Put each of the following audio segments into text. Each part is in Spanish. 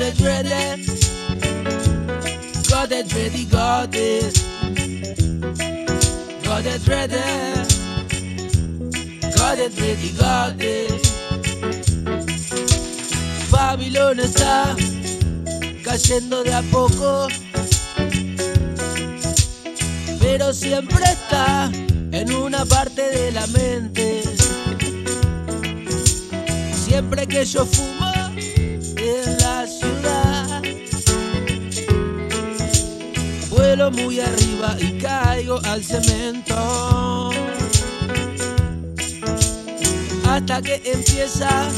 it ready. Got it ready, got it. Got it ready. Got it ready, got it. Babilón está cayendo de a poco, pero siempre está en una parte de la mente. Siempre que yo fumo muy arriba y caigo al cemento. Hasta que empieza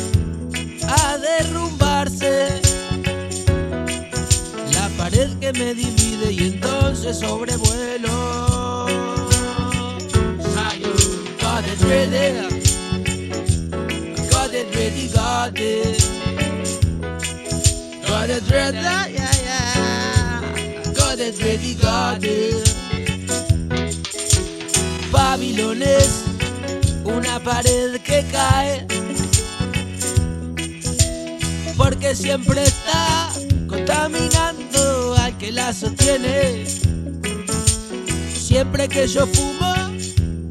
a derrumbarse la pared que me divide y entonces sobrevuelo. Got it ready, got it ready, got it. Got it ready, got it. Babilón es una pared que cae porque siempre está contaminando al que la sostiene. Siempre que yo fumo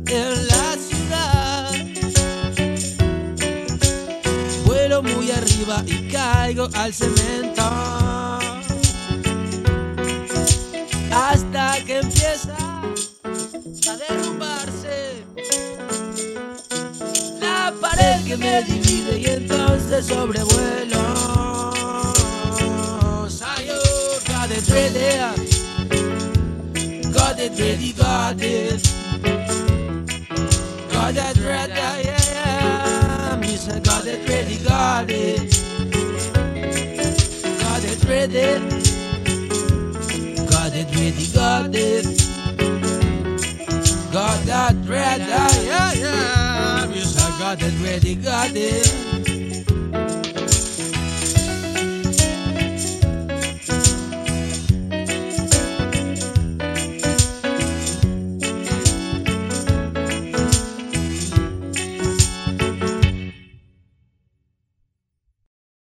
en la ciudad, vuelo muy arriba y caigo al cemento. A derrumbarse la pared que me divide y entonces sobrevuelo. Sayo, got ready, got ready, got it, ready, yeah, yeah. Miss, I got ready, got it, it ready. Got that ready, yeah, yeah. Yes,